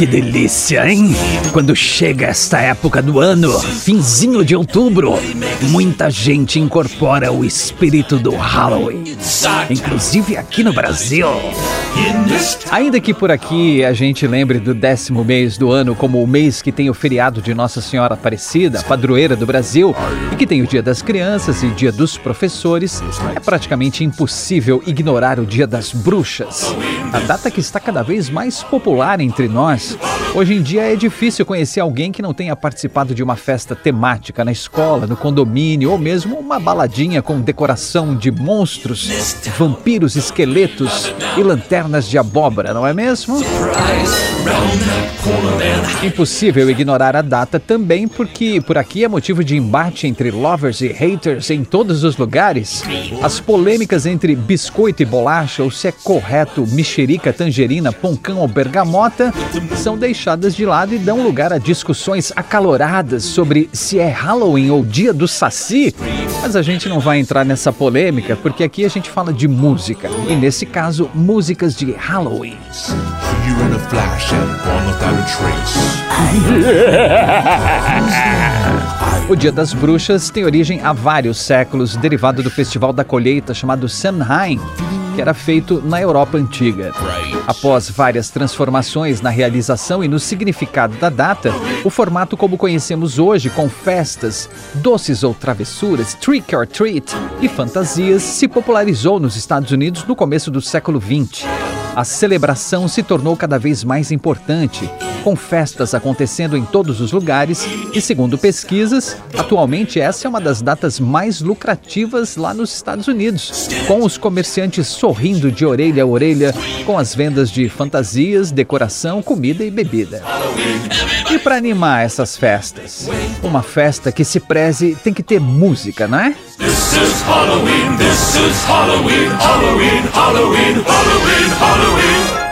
Que delícia, hein? Quando chega esta época do ano, finzinho de outubro, muita gente incorpora o espírito do Halloween, inclusive aqui no Brasil. Ainda que por aqui a gente lembre do décimo mês do ano como o mês que tem o feriado de Nossa Senhora Aparecida, padroeira do Brasil, e que tem o Dia das Crianças e Dia dos Professores, é praticamente impossível ignorar o Dia das Bruxas, a data que está cada vez mais popular entre nós. Hoje em dia é difícil conhecer alguém que não tenha participado de uma festa temática na escola, no condomínio ou mesmo uma baladinha com decoração de monstros, vampiros, esqueletos e lanternas de abóbora, não é mesmo? Impossível ignorar a data também porque por aqui é motivo de embate entre lovers e haters em todos os lugares. As polêmicas entre biscoito e bolacha ou se é correto mexerica, tangerina, poncão ou bergamota são deixadas de lado e dão lugar a discussões acaloradas sobre se é Halloween ou Dia do Saci. Mas a gente não vai entrar nessa polêmica porque aqui a gente fala de música e nesse caso músicas de Halloween. O Dia das Bruxas tem origem há vários séculos, derivado do festival da colheita chamado Samhain, que era feito na Europa antiga. Após várias transformações na realização e no significado da data, o formato como conhecemos hoje, com festas, doces ou travessuras, trick or treat e fantasias, se popularizou nos Estados Unidos no começo do século XX a celebração se tornou cada vez mais importante, com festas acontecendo em todos os lugares e, segundo pesquisas, atualmente essa é uma das datas mais lucrativas lá nos Estados Unidos, com os comerciantes sorrindo de orelha a orelha com as vendas de fantasias, decoração, comida e bebida. E para animar essas festas? Uma festa que se preze tem que ter música, não é? This is Halloween, this is Halloween, Halloween, Halloween, Halloween, Halloween.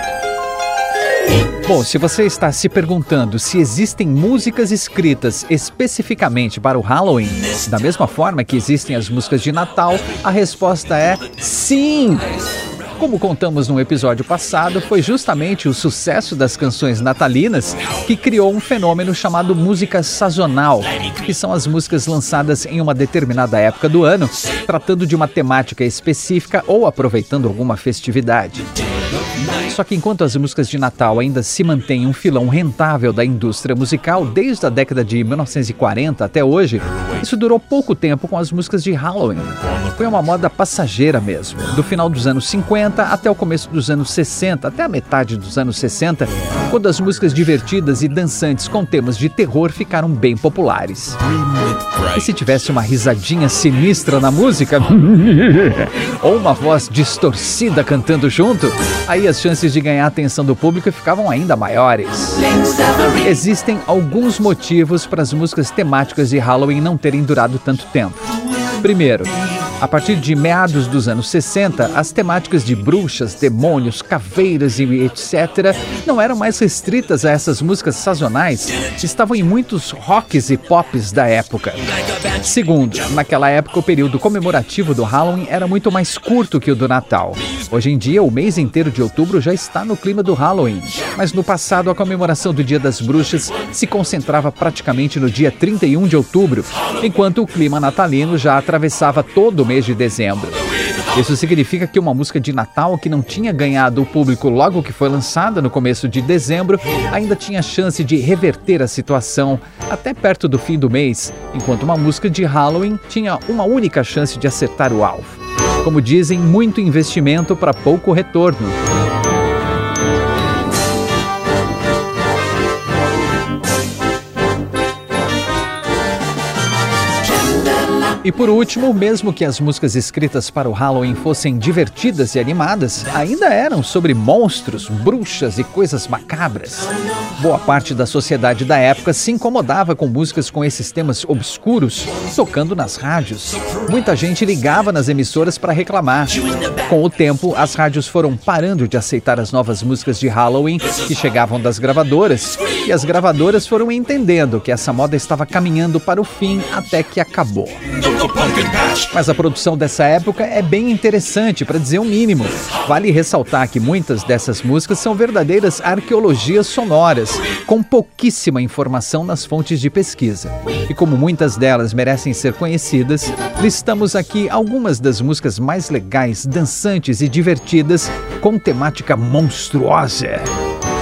Bom, se você está se perguntando se existem músicas escritas especificamente para o Halloween, da mesma forma que existem as músicas de Natal, a resposta é sim! Como contamos no episódio passado, foi justamente o sucesso das canções natalinas que criou um fenômeno chamado música sazonal, que são as músicas lançadas em uma determinada época do ano, tratando de uma temática específica ou aproveitando alguma festividade. Só que enquanto as músicas de Natal ainda se mantêm um filão rentável da indústria musical desde a década de 1940 até hoje, isso durou pouco tempo com as músicas de Halloween. Foi uma moda passageira mesmo, do final dos anos 50 até o começo dos anos 60, até a metade dos anos 60, quando as músicas divertidas e dançantes com temas de terror ficaram bem populares. E se tivesse uma risadinha sinistra na música, ou uma voz distorcida cantando junto, aí as chances de ganhar a atenção do público ficavam ainda maiores. Existem alguns motivos para as músicas temáticas de Halloween não terem durado tanto tempo. Primeiro, a partir de meados dos anos 60, as temáticas de bruxas, demônios, caveiras e etc. não eram mais restritas a essas músicas sazonais, estavam em muitos rocks e pops da época. Segundo, naquela época o período comemorativo do Halloween era muito mais curto que o do Natal. Hoje em dia, o mês inteiro de outubro já está no clima do Halloween, mas no passado a comemoração do Dia das Bruxas se concentrava praticamente no dia 31 de outubro, enquanto o clima natalino já atravessava todo o mês de dezembro. Isso significa que uma música de Natal que não tinha ganhado o público logo que foi lançada no começo de dezembro ainda tinha chance de reverter a situação até perto do fim do mês, enquanto uma música de Halloween tinha uma única chance de acertar o alvo. Como dizem, muito investimento para pouco retorno. E por último, mesmo que as músicas escritas para o Halloween fossem divertidas e animadas, ainda eram sobre monstros, bruxas e coisas macabras. Boa parte da sociedade da época se incomodava com músicas com esses temas obscuros tocando nas rádios. Muita gente ligava nas emissoras para reclamar. Com o tempo, as rádios foram parando de aceitar as novas músicas de Halloween que chegavam das gravadoras, e as gravadoras foram entendendo que essa moda estava caminhando para o fim até que acabou. Mas a produção dessa época é bem interessante, para dizer o mínimo. Vale ressaltar que muitas dessas músicas são verdadeiras arqueologias sonoras, com pouquíssima informação nas fontes de pesquisa. E como muitas delas merecem ser conhecidas, listamos aqui algumas das músicas mais legais, dançantes e divertidas com temática monstruosa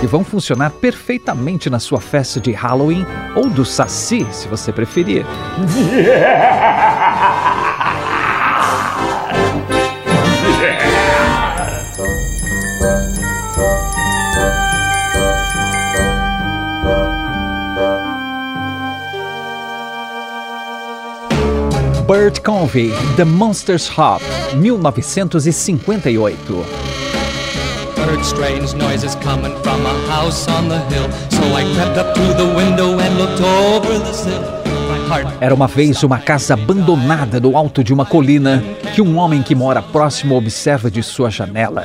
e vão funcionar perfeitamente na sua festa de Halloween ou do Saci, se você preferir. Bert Convey, The Monsters Hop, 1958 heard strange noises coming from a house on the hill. So I crept up to the window and looked over the sill. Era uma vez uma casa abandonada no alto de uma colina que um homem que mora próximo observa de sua janela.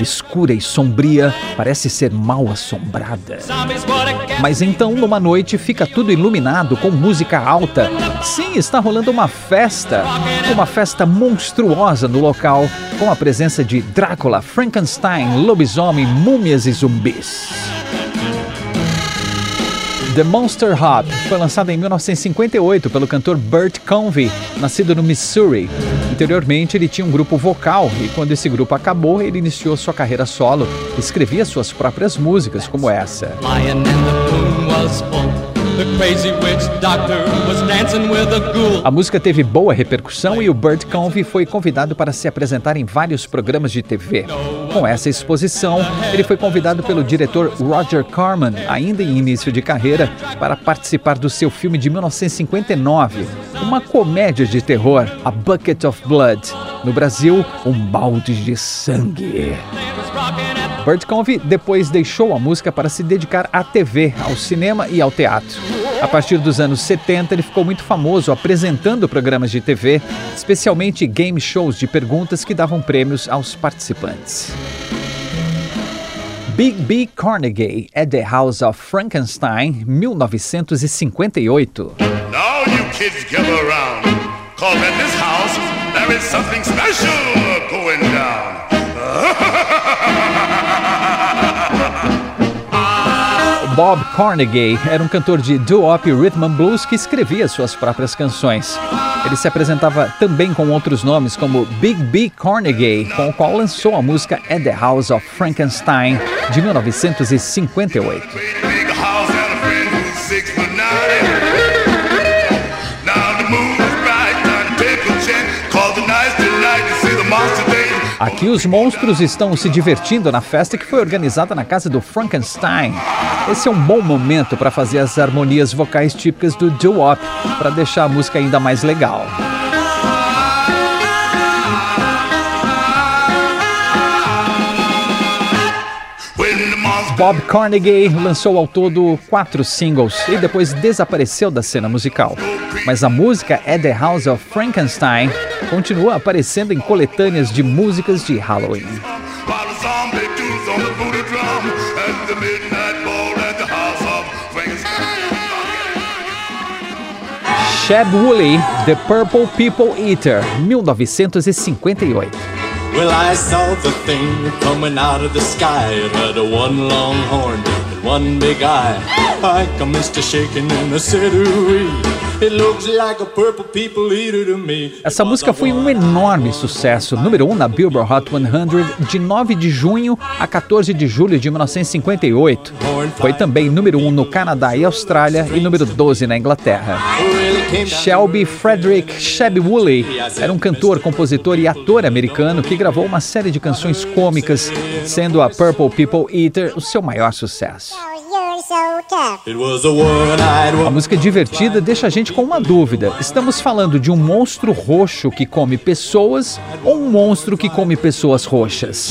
Escura e sombria, parece ser mal assombrada. Mas então, numa noite, fica tudo iluminado com música alta. Sim, está rolando uma festa. Uma festa monstruosa no local, com a presença de Drácula, Frankenstein, lobisomem, múmias e zumbis. The Monster Hop foi lançada em 1958 pelo cantor Bert Convey, nascido no Missouri. Anteriormente, ele tinha um grupo vocal e, quando esse grupo acabou, ele iniciou sua carreira solo. Escrevia suas próprias músicas, como essa. A música teve boa repercussão e o Bert Convey foi convidado para se apresentar em vários programas de TV. Com essa exposição, ele foi convidado pelo diretor Roger Corman, ainda em início de carreira, para participar do seu filme de 1959, uma comédia de terror, A Bucket of Blood. No Brasil, um balde de sangue. Bert Convey depois deixou a música para se dedicar à TV, ao cinema e ao teatro. A partir dos anos 70, ele ficou muito famoso apresentando programas de TV, especialmente game shows de perguntas que davam prêmios aos participantes. Big B. Carnegie at the House of Frankenstein, 1958. Now you kids gather around. Bob Carnegie era um cantor de doo-wop e rhythm and blues que escrevia suas próprias canções. Ele se apresentava também com outros nomes como Big B Carnegie, com o qual lançou a música At the House of Frankenstein de 1958. Aqui os monstros estão se divertindo na festa que foi organizada na casa do Frankenstein. Esse é um bom momento para fazer as harmonias vocais típicas do doo-wop, para deixar a música ainda mais legal. Bob Carnegie lançou ao todo quatro singles e depois desapareceu da cena musical. Mas a música At the House of Frankenstein continua aparecendo em coletâneas de músicas de Halloween. Chad Woolley, The Purple People Eater, 1958. Well, I saw the thing coming out of the sky. It had a one long horn and one big eye. Like a mist shaking in the city. Essa música foi um enorme sucesso, número 1 um na Billboard Hot 100 de 9 de junho a 14 de julho de 1958. Foi também número 1 um no Canadá e Austrália e número 12 na Inglaterra. Shelby Frederick Shebby Woolley era um cantor, compositor e ator americano que gravou uma série de canções cômicas, sendo a Purple People Eater o seu maior sucesso. A música divertida deixa a gente com uma dúvida. Estamos falando de um monstro roxo que come pessoas ou um monstro que come pessoas roxas?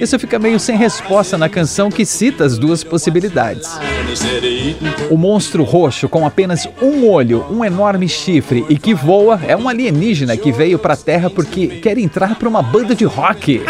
Isso fica meio sem resposta na canção que cita as duas possibilidades. O monstro roxo com apenas um olho, um enorme chifre e que voa é um alienígena que veio para a Terra porque quer entrar para uma banda de rock.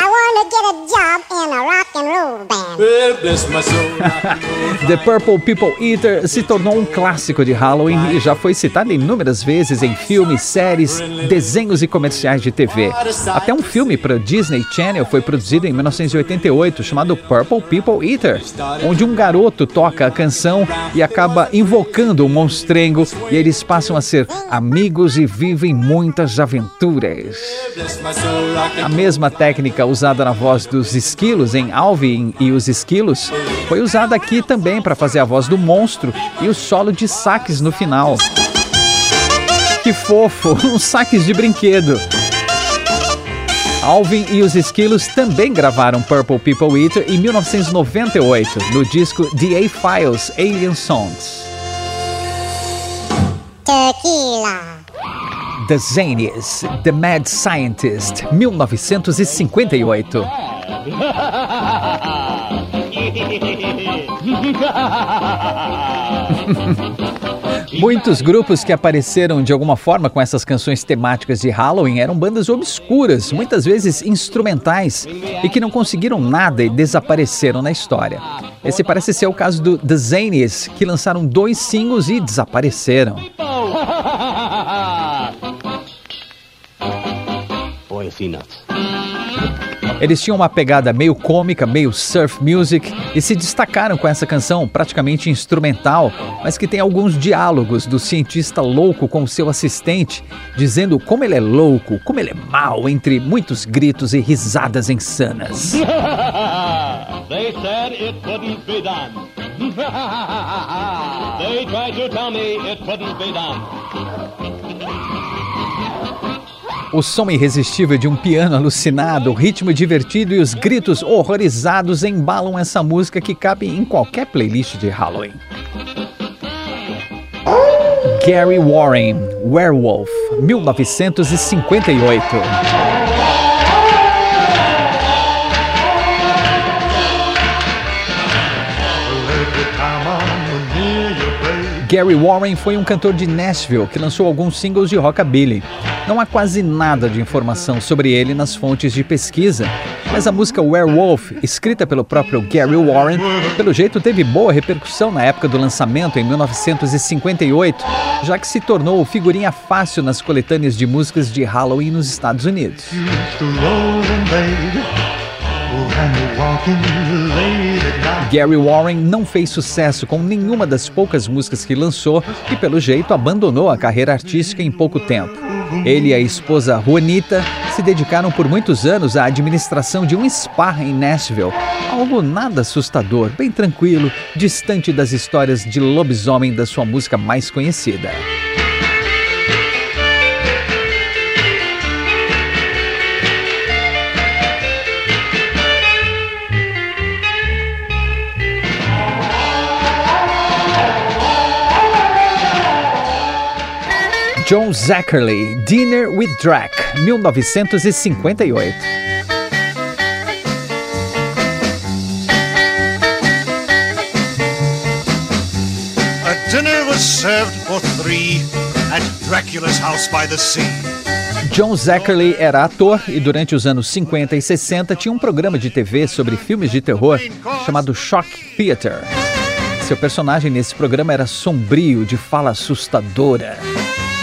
The Purple People Eater se tornou um clássico de Halloween e já foi citado inúmeras vezes em filmes, séries, desenhos e comerciais de TV. Até um filme para Disney Channel foi produzido em 1988 chamado Purple People Eater, onde um garoto toca a canção e acaba invocando um monstrengo e eles passam a ser amigos e vivem muitas aventuras. A mesma técnica usada na voz dos esquilos em Alvin e os Esquilos foi usada aqui também para fazer a voz do monstro e o solo de saques no final. Que fofo, uns saques de brinquedo. Alvin e os Esquilos também gravaram Purple People Eater em 1998, no disco The A-Files Alien Songs. Tequila. The Zanies, The Mad Scientist, 1958. Muitos grupos que apareceram de alguma forma com essas canções temáticas de Halloween eram bandas obscuras, muitas vezes instrumentais, e que não conseguiram nada e desapareceram na história. Esse parece ser o caso do The Zanies, que lançaram dois singles e desapareceram. Boy, eles tinham uma pegada meio cômica, meio surf music e se destacaram com essa canção praticamente instrumental, mas que tem alguns diálogos do cientista louco com o seu assistente, dizendo como ele é louco, como ele é mau, entre muitos gritos e risadas insanas. They said it couldn't be done. They tried to tell me it couldn't be done. O som irresistível de um piano alucinado, o ritmo divertido e os gritos horrorizados embalam essa música que cabe em qualquer playlist de Halloween. Gary Warren, Werewolf, 1958. Gary Warren foi um cantor de Nashville que lançou alguns singles de rockabilly. Não há quase nada de informação sobre ele nas fontes de pesquisa, mas a música Werewolf, escrita pelo próprio Gary Warren, pelo jeito teve boa repercussão na época do lançamento em 1958, já que se tornou figurinha fácil nas coletâneas de músicas de Halloween nos Estados Unidos. Gary Warren não fez sucesso com nenhuma das poucas músicas que lançou e, pelo jeito, abandonou a carreira artística em pouco tempo. Ele e a esposa Juanita se dedicaram por muitos anos à administração de um spa em Nashville. Algo nada assustador, bem tranquilo, distante das histórias de lobisomem da sua música mais conhecida. John Zachary, Dinner with Drac, 1958. A dinner was served for three at Dracula's house by the sea. John Zachary era ator e durante os anos 50 e 60 tinha um programa de TV sobre filmes de terror chamado Shock Theater. Seu personagem nesse programa era sombrio, de fala assustadora.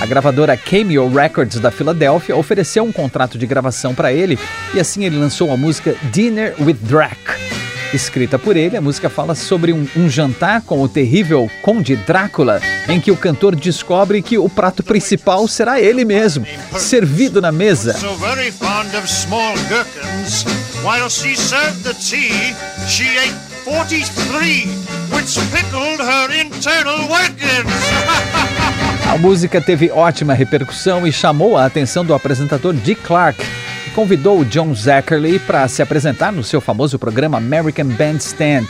A gravadora Cameo Records da Filadélfia ofereceu um contrato de gravação para ele e assim ele lançou a música Dinner with Drac. Escrita por ele, a música fala sobre um, um, jantar com o terrível Conde Drácula, em que o cantor descobre que o prato principal será ele mesmo, servido na mesa. A música teve ótima repercussão e chamou a atenção do apresentador Dick Clark, convidou John Zachary para se apresentar no seu famoso programa American Bandstand.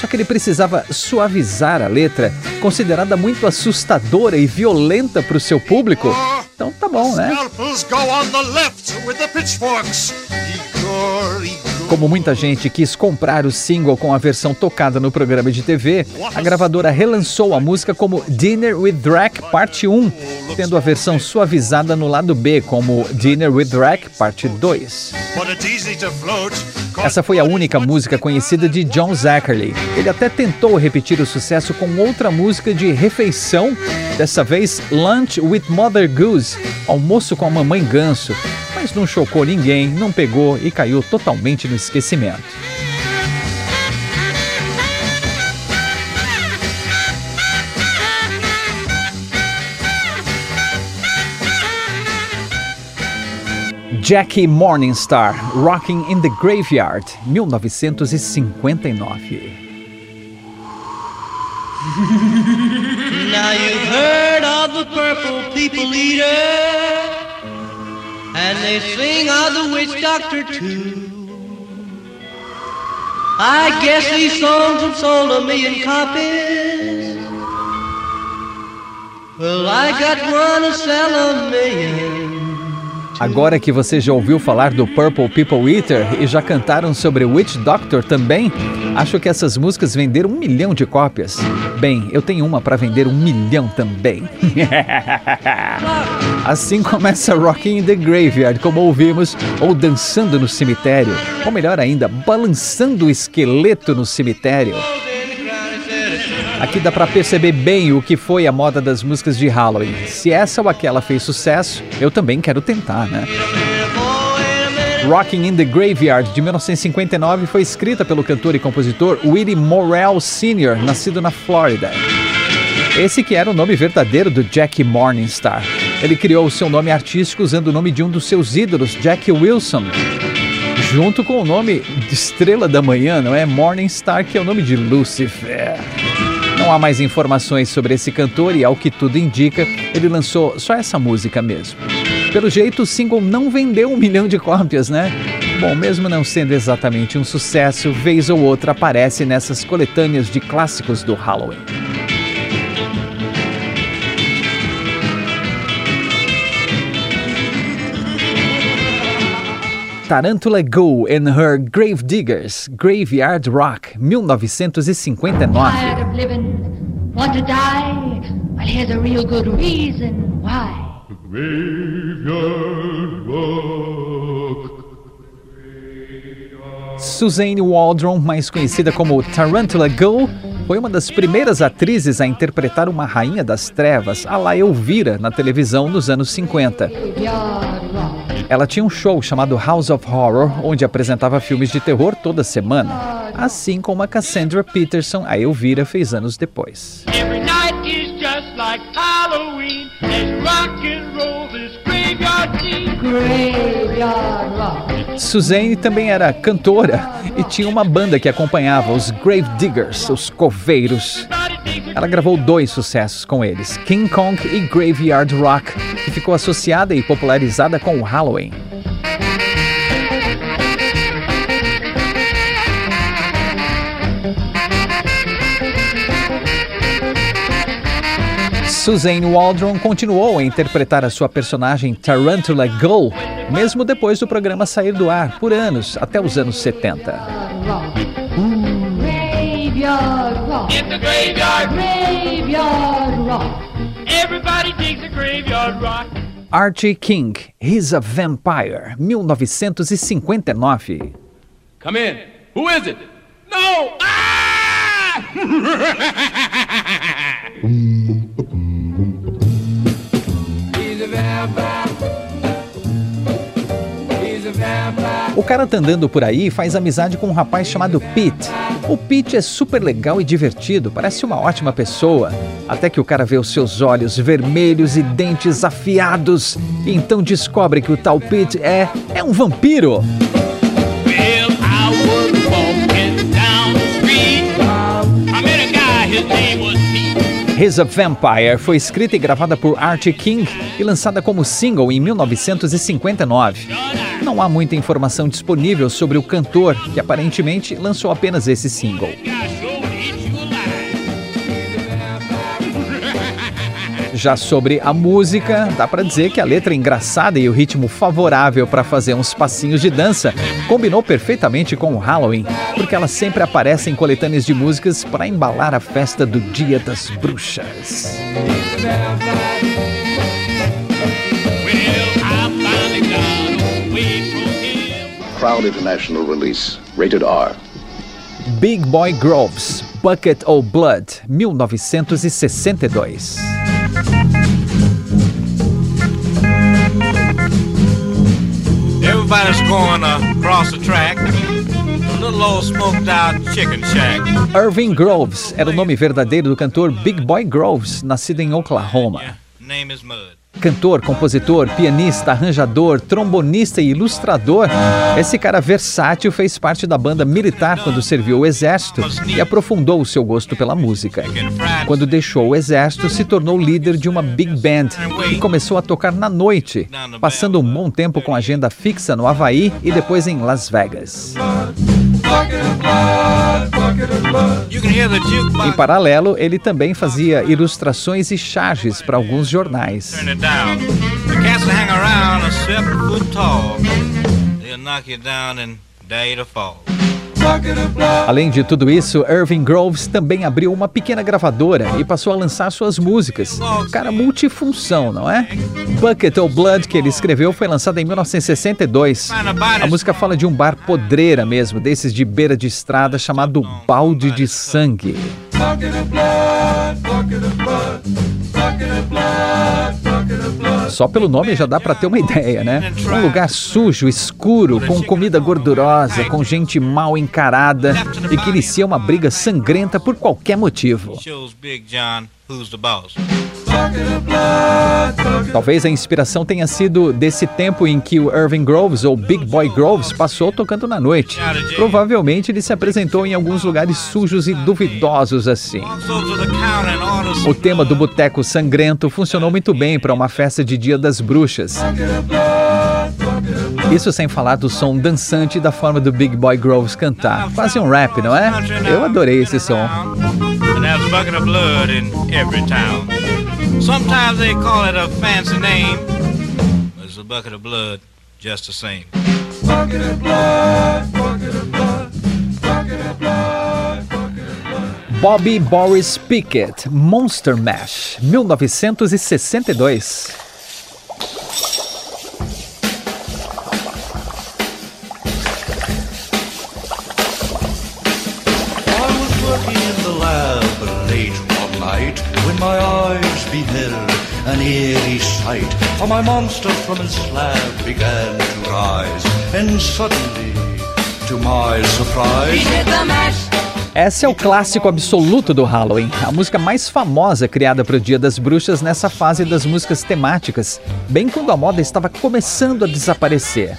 Só que ele precisava suavizar a letra, considerada muito assustadora e violenta para o seu público. Então tá bom, né? Como muita gente quis comprar o single com a versão tocada no programa de TV, a gravadora relançou a música como Dinner with Drake Parte 1, tendo a versão suavizada no lado B como Dinner with Drake Parte 2. Essa foi a única música conhecida de John Zachary. Ele até tentou repetir o sucesso com outra música de refeição, dessa vez Lunch with Mother Goose, almoço com a mamãe ganso, mas não chocou ninguém, não pegou e caiu totalmente no esquecimento. Jackie Morningstar, Rocking in the Graveyard, 1959. Now you've heard of the purple people eater and they sing of the witch doctor too. I guess these songs have sold a million copies. Well, I got one to sell a million. Agora que você já ouviu falar do Purple People Eater e já cantaram sobre Witch Doctor também, acho que essas músicas venderam um milhão de cópias. Bem, eu tenho uma para vender um milhão também. assim começa Rocking in the Graveyard, como ouvimos, ou dançando no cemitério, ou melhor ainda, balançando o esqueleto no cemitério. Aqui dá para perceber bem o que foi a moda das músicas de Halloween. Se essa ou aquela fez sucesso, eu também quero tentar, né? Rocking in the Graveyard, de 1959, foi escrita pelo cantor e compositor Willie Morrell Sr., nascido na Flórida. Esse que era o nome verdadeiro do Jack Morningstar. Ele criou o seu nome artístico usando o nome de um dos seus ídolos, Jack Wilson, junto com o nome de Estrela da Manhã, não é? Morningstar, que é o nome de Lucifer. Não há mais informações sobre esse cantor e, ao que tudo indica, ele lançou só essa música mesmo. Pelo jeito, o single não vendeu um milhão de cópias, né? Bom, mesmo não sendo exatamente um sucesso, vez ou outra aparece nessas coletâneas de clássicos do Halloween. Tarantula Go and Her Grave Diggers, Graveyard Rock, 1959. Want to die? Well, here's a real good reason why. Graveyard Rock. Suzanne Waldron, mais conhecida como Tarantula Go, foi uma das primeiras atrizes a interpretar uma rainha das trevas, a la Elvira, na televisão nos anos 50. Ela tinha um show chamado House of Horror, onde apresentava filmes de terror toda semana, assim como a Cassandra Peterson, a Elvira, fez anos depois. Suzanne também era cantora e tinha uma banda que acompanhava os Grave Diggers, os coveiros. Ela gravou dois sucessos com eles, King Kong e Graveyard Rock, que ficou associada e popularizada com o Halloween. Suzanne Waldron continuou a interpretar a sua personagem Tarantula Gull, mesmo depois do programa sair do ar, por anos, até os anos 70. Rock. It's a graveyard. Graveyard rock. Everybody digs a graveyard rock. Archie King, He's a Vampire, 1959. Come in. Who is it? No! Ah! He's a vampire. He's a vampire. O cara tá andando por aí e faz amizade com um rapaz chamado Pete. O Pete é super legal e divertido, parece uma ótima pessoa. Até que o cara vê os seus olhos vermelhos e dentes afiados. E então descobre que o tal Pete é, é um vampiro. He's a Vampire foi escrita e gravada por Archie King e lançada como single em 1959. Não há muita informação disponível sobre o cantor, que aparentemente lançou apenas esse single. Já sobre a música, dá para dizer que a letra é engraçada e o ritmo favorável para fazer uns passinhos de dança combinou perfeitamente com o Halloween, porque ela sempre aparece em coletâneas de músicas para embalar a festa do Dia das Bruxas. Crowd International Release, rated R. Big Boy Groves, Bucket of Blood, 1962. Everybody's going across the track. Irving Groves era o nome verdadeiro do cantor Big Boy Groves, nascido em Oklahoma. Cantor, compositor, pianista, arranjador, trombonista e ilustrador, esse cara versátil fez parte da banda militar quando serviu o exército e aprofundou o seu gosto pela música. Quando deixou o exército, se tornou líder de uma big band e começou a tocar na noite, passando um bom tempo com agenda fixa no Havaí e depois em Las Vegas. Em paralelo, ele também fazia ilustrações e charges para alguns jornais. Além de tudo isso, Irving Groves também abriu uma pequena gravadora e passou a lançar suas músicas. Cara multifunção, não é? Bucket of Blood, que ele escreveu, foi lançada em 1962. A música fala de um bar podreira mesmo, desses de beira de estrada, chamado Balde de Sangue. Bucket of blood, bucket of blood, bucket of blood. Só pelo nome já dá para ter uma ideia, né? Um lugar sujo, escuro, com comida gordurosa, com gente mal encarada e que inicia uma briga sangrenta por qualquer motivo. Talvez a inspiração tenha sido desse tempo em que o Irving Groves, ou Big Boy Groves, passou tocando na noite. Provavelmente ele se apresentou em alguns lugares sujos e duvidosos assim. O tema do Boteco Sangrento funcionou muito bem para uma festa de Dia das Bruxas. Isso sem falar do som dançante e da forma do Big Boy Groves cantar. Quase um rap, não é? Eu adorei esse som. Sometimes they call it a fancy name. It's a bucket of blood just the same. Bucket of blood, bucket of blood, bucket of blood, bucket of blood. Bobby Boris Pickett, Monster Mash, 1962. For my monster from his slab began to rise, and suddenly, to my surprise, he did the mash. Esse é o clássico absoluto do Halloween, a música mais famosa criada para o Dia das Bruxas nessa fase das músicas temáticas, bem quando a moda estava começando a desaparecer.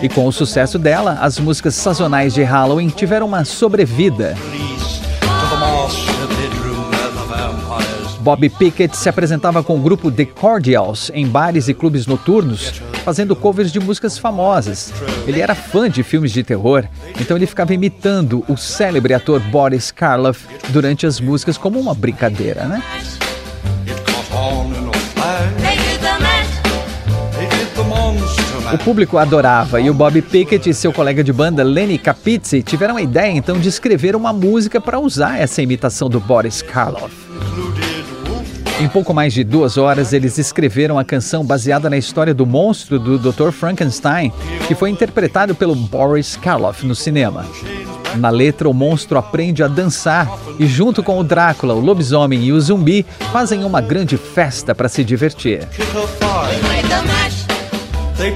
E com o sucesso dela, as músicas sazonais de Halloween tiveram uma sobrevida. Bob Pickett se apresentava com o grupo The Cordials em bares e clubes noturnos, fazendo covers de músicas famosas. Ele era fã de filmes de terror, então ele ficava imitando o célebre ator Boris Karloff durante as músicas como uma brincadeira, né? O público adorava e o Bob Pickett e seu colega de banda Lenny Capizzi tiveram a ideia então de escrever uma música para usar essa imitação do Boris Karloff. Em pouco mais de duas horas, eles escreveram a canção baseada na história do monstro do Dr. Frankenstein, que foi interpretado pelo Boris Karloff no cinema. Na letra, o monstro aprende a dançar e, junto com o Drácula, o lobisomem e o zumbi, fazem uma grande festa para se divertir. They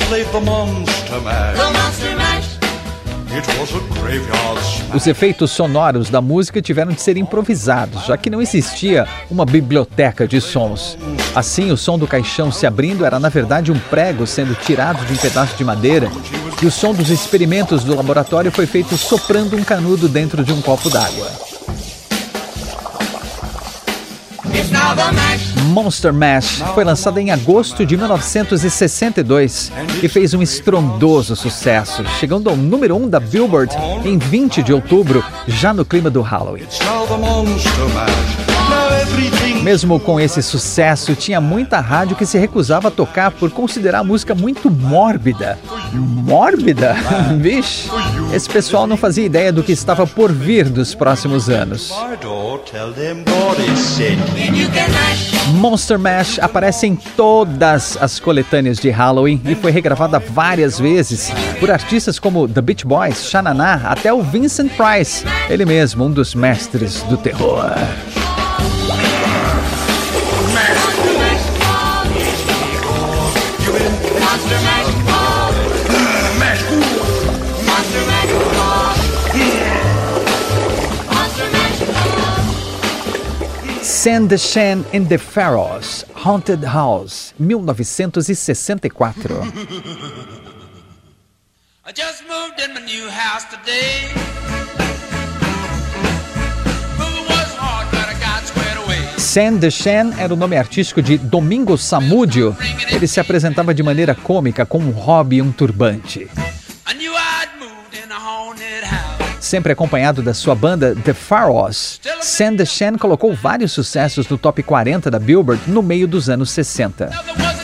Os efeitos sonoros da música tiveram de ser improvisados, já que não existia uma biblioteca de sons. Assim, o som do caixão se abrindo era na verdade um prego sendo tirado de um pedaço de madeira, e o som dos experimentos do laboratório foi feito soprando um canudo dentro de um copo d'água. Monster Mash foi lançado em agosto de 1962 e fez um estrondoso sucesso, chegando ao número 1 um da Billboard em 20 de outubro, já no clima do Halloween. Mesmo com esse sucesso, tinha muita rádio que se recusava a tocar por considerar a música muito mórbida. Mórbida? Vixe, esse pessoal não fazia ideia do que estava por vir dos próximos anos. Monster Mash aparece em todas as coletâneas de Halloween e foi regravada várias vezes por artistas como The Beach Boys, Xananá, até o Vincent Price, ele mesmo, um dos mestres do terror. Send the Shan in the Pharaohs, Haunted House, 1964. I just moved in my new house today. Sam Deshan era o nome artístico de Domingo Samúdio. Ele se apresentava de maneira cômica com um hobby e um turbante sempre acompanhado da sua banda The Pharaohs, Sam Shan colocou vários sucessos no top 40 da Billboard no meio dos anos 60.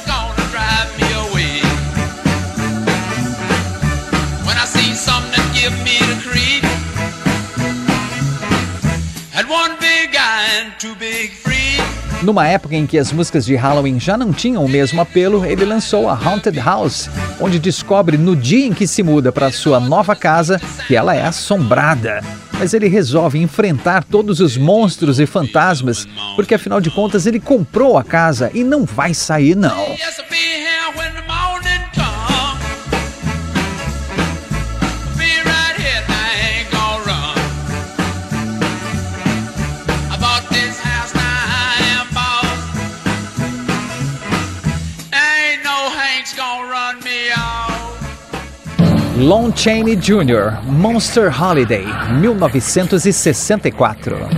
Numa época em que as músicas de Halloween já não tinham o mesmo apelo, ele lançou a Haunted House, onde descobre no dia em que se muda para sua nova casa que ela é assombrada. Mas ele resolve enfrentar todos os monstros e fantasmas, porque afinal de contas ele comprou a casa e não vai sair não. Lon Chaney Jr., Monster Holiday, 1964.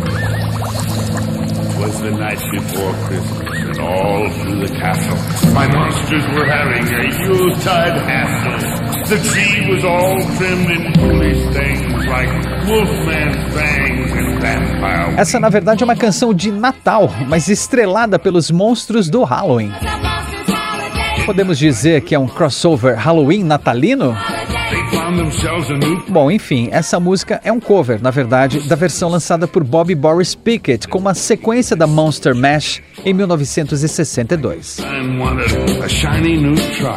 Was the night before Christmas, and all through the castle, my monsters were having a Yuletide hassle. The tree was all trimmed in foolish things like wolfman's fangs and vampire. Essa, na verdade, é uma canção de Natal, mas estrelada pelos monstros do Halloween. Podemos dizer que é um crossover Halloween natalino? Bom, enfim, essa música é um cover, na verdade, da versão lançada por Bobby Boris Pickett como uma sequência da Monster Mash em 1962.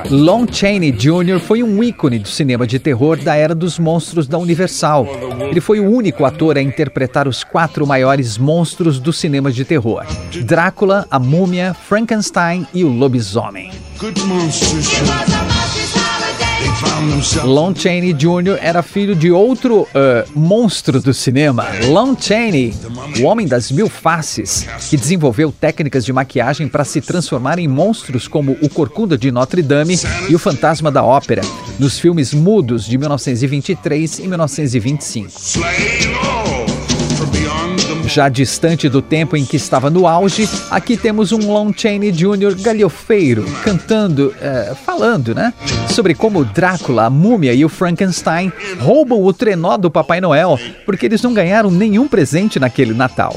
Lon Chaney Jr. foi um ícone do cinema de terror da era dos monstros da Universal. Ele foi o único ator a interpretar os quatro maiores monstros do cinema de terror: Drácula, a Múmia, Frankenstein e o Lobisomem. Lon Chaney Jr. era filho de outro uh, monstro do cinema, Lon Chaney, o homem das mil faces, que desenvolveu técnicas de maquiagem para se transformar em monstros como o Corcunda de Notre Dame e o Fantasma da Ópera, nos filmes mudos de 1923 e 1925. Já distante do tempo em que estava no auge, aqui temos um Lon Chaney Jr. galhofeiro, cantando, é, falando, né? Sobre como Drácula, a múmia e o Frankenstein roubam o trenó do Papai Noel porque eles não ganharam nenhum presente naquele Natal.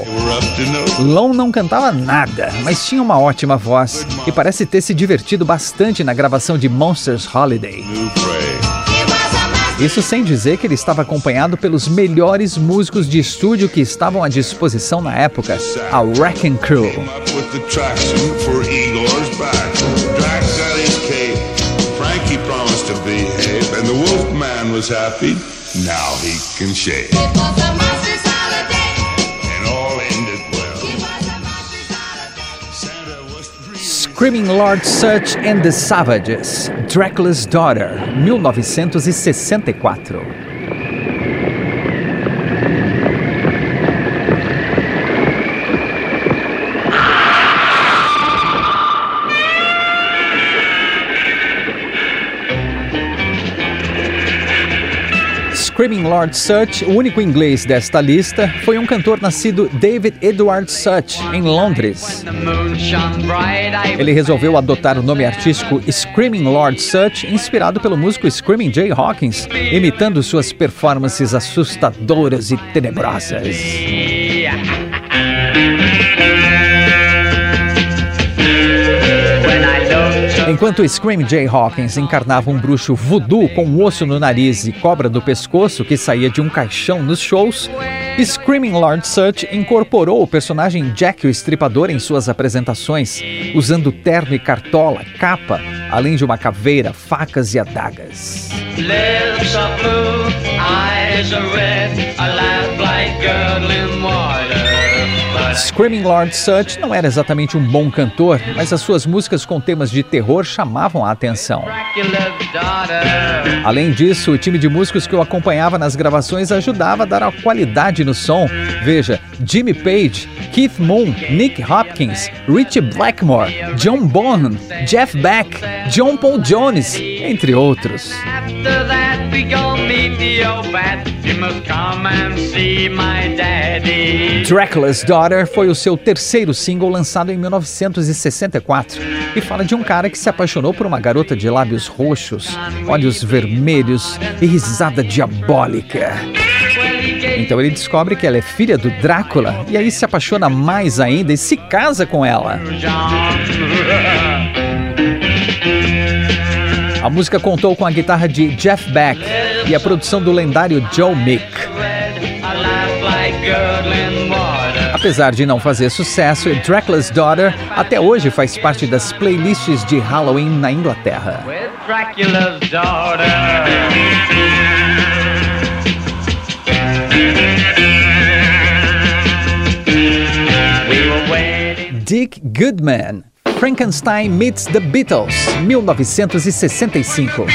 Lon não cantava nada, mas tinha uma ótima voz e parece ter se divertido bastante na gravação de Monsters Holiday. Isso sem dizer que ele estava acompanhado pelos melhores músicos de estúdio que estavam à disposição na época, a Wrecking Crew. Now he can shave. Screaming Lord Such and the Savages, Dracula's Daughter, 1964. Screaming Lord Sutch, o único inglês desta lista, foi um cantor nascido David Edward Sutch, em Londres. Ele resolveu adotar o nome artístico Screaming Lord Sutch, inspirado pelo músico Screaming Jay Hawkins, imitando suas performances assustadoras e tenebrosas. Enquanto Scream Jay Hawkins encarnava um bruxo voodoo com um osso no nariz e cobra do pescoço que saía de um caixão nos shows, Screaming Lord Sutch incorporou o personagem Jack o Estripador em suas apresentações, usando terno e cartola, capa, além de uma caveira, facas e adagas. Lips are blue, eyes are red, I laugh like. Screaming Lord Sutch não era exatamente um bom cantor, mas as suas músicas com temas de terror chamavam a atenção. Além disso, o time de músicos que o acompanhava nas gravações ajudava a dar a qualidade no som. Veja, Jimmy Page, Keith Moon, Nick Hopkins, Richie Blackmore, John Bonham, Jeff Beck, John Paul Jones, entre outros. Dracula's Daughter foi o seu terceiro single lançado em 1964 e fala de um cara que se apaixonou por uma garota de lábios roxos, olhos vermelhos e risada diabólica. Então ele descobre que ela é filha do Drácula e aí se apaixona mais ainda e se casa com ela. A música contou com a guitarra de Jeff Beck e a produção do lendário Joe Mick. Apesar de não fazer sucesso, Dracula's Daughter até hoje faz parte das playlists de Halloween na Inglaterra. Dick Goodman, Frankenstein Meets the Beatles, 1965.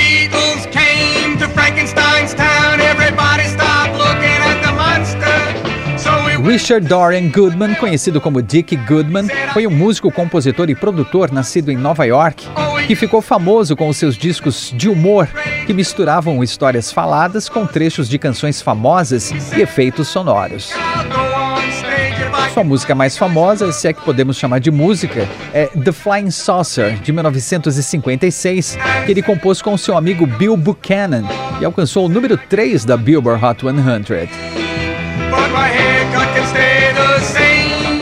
Richard Dorian Goodman, conhecido como Dick Goodman, foi um músico, compositor e produtor nascido em Nova York, que ficou famoso com os seus discos de humor que misturavam histórias faladas com trechos de canções famosas e efeitos sonoros. Sua música mais famosa, se é que podemos chamar de música, é The Flying Saucer, de 1956, que ele compôs com seu amigo Bill Buchanan e alcançou o número 3 da Billboard Hot 100.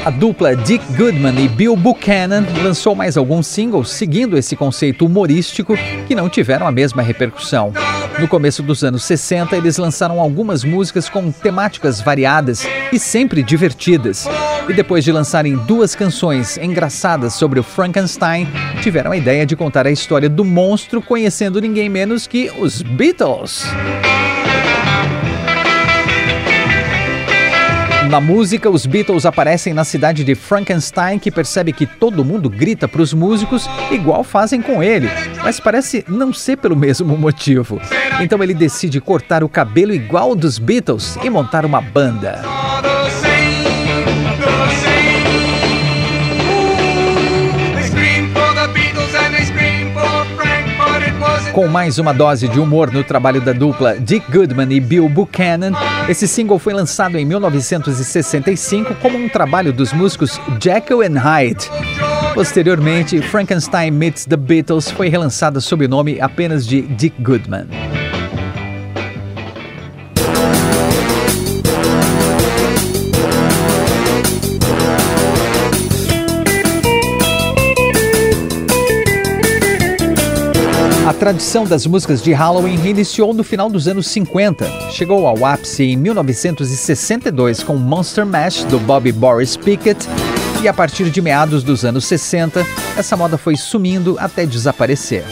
A dupla Dick Goodman e Bill Buchanan lançou mais alguns singles seguindo esse conceito humorístico que não tiveram a mesma repercussão. No começo dos anos 60, eles lançaram algumas músicas com temáticas variadas e sempre divertidas. E depois de lançarem duas canções engraçadas sobre o Frankenstein, tiveram a ideia de contar a história do monstro conhecendo ninguém menos que os Beatles. Na música, os Beatles aparecem na cidade de Frankenstein, que percebe que todo mundo grita para os músicos, igual fazem com ele, mas parece não ser pelo mesmo motivo. Então ele decide cortar o cabelo igual dos Beatles e montar uma banda. Com mais uma dose de humor no trabalho da dupla Dick Goodman e Bill Buchanan, esse single foi lançado em 1965 como um trabalho dos músicos Jekyll and Hyde. Posteriormente, Frankenstein Meets the Beatles foi relançada sob o nome apenas de Dick Goodman. Tradição das músicas de Halloween reiniciou no final dos anos 50. Chegou ao ápice em 1962 com Monster Mash do Bobby Boris Pickett e a partir de meados dos anos 60, essa moda foi sumindo até desaparecer.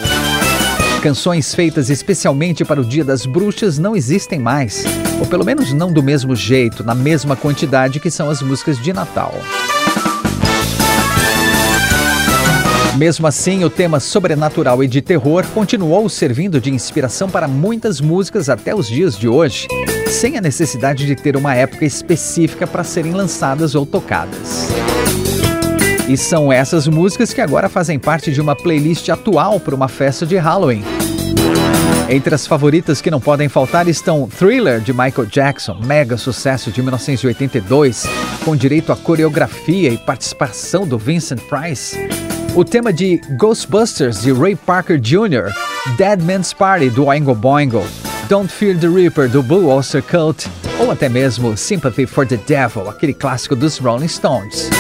Canções feitas especialmente para o Dia das Bruxas não existem mais, ou pelo menos não do mesmo jeito, na mesma quantidade que são as músicas de Natal. Mesmo assim, o tema sobrenatural e de terror continuou servindo de inspiração para muitas músicas até os dias de hoje, sem a necessidade de ter uma época específica para serem lançadas ou tocadas. E são essas músicas que agora fazem parte de uma playlist atual para uma festa de Halloween. Entre as favoritas que não podem faltar estão Thriller de Michael Jackson, mega sucesso de 1982, com direito à coreografia e participação do Vincent Price. O tema de Ghostbusters de Ray Parker Jr., Dead Man's Party do Oingo Boingo, Don't Fear the Reaper do Blue Oyster Cult ou até mesmo Sympathy for the Devil, aquele clássico dos Rolling Stones.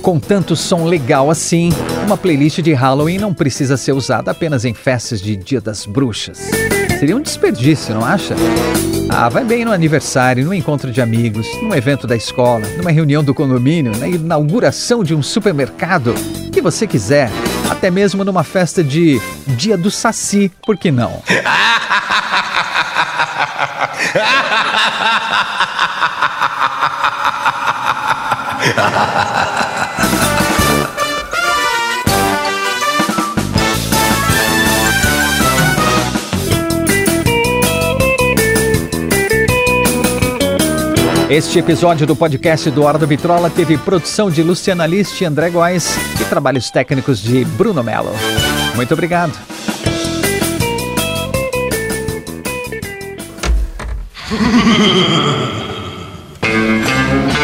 Com tanto som legal assim, uma playlist de Halloween não precisa ser usada apenas em festas de Dia das Bruxas. Seria um desperdício, não acha? Ah, vai bem no aniversário, no encontro de amigos, num evento da escola, numa reunião do condomínio, na inauguração de um supermercado, o que você quiser, até mesmo numa festa de Dia do Saci, por que não? Este episódio do podcast do Hora do Vitrola teve produção de Luciana List e André Góes e trabalhos técnicos de Bruno Melo. Muito obrigado.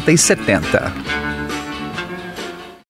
60 e 70.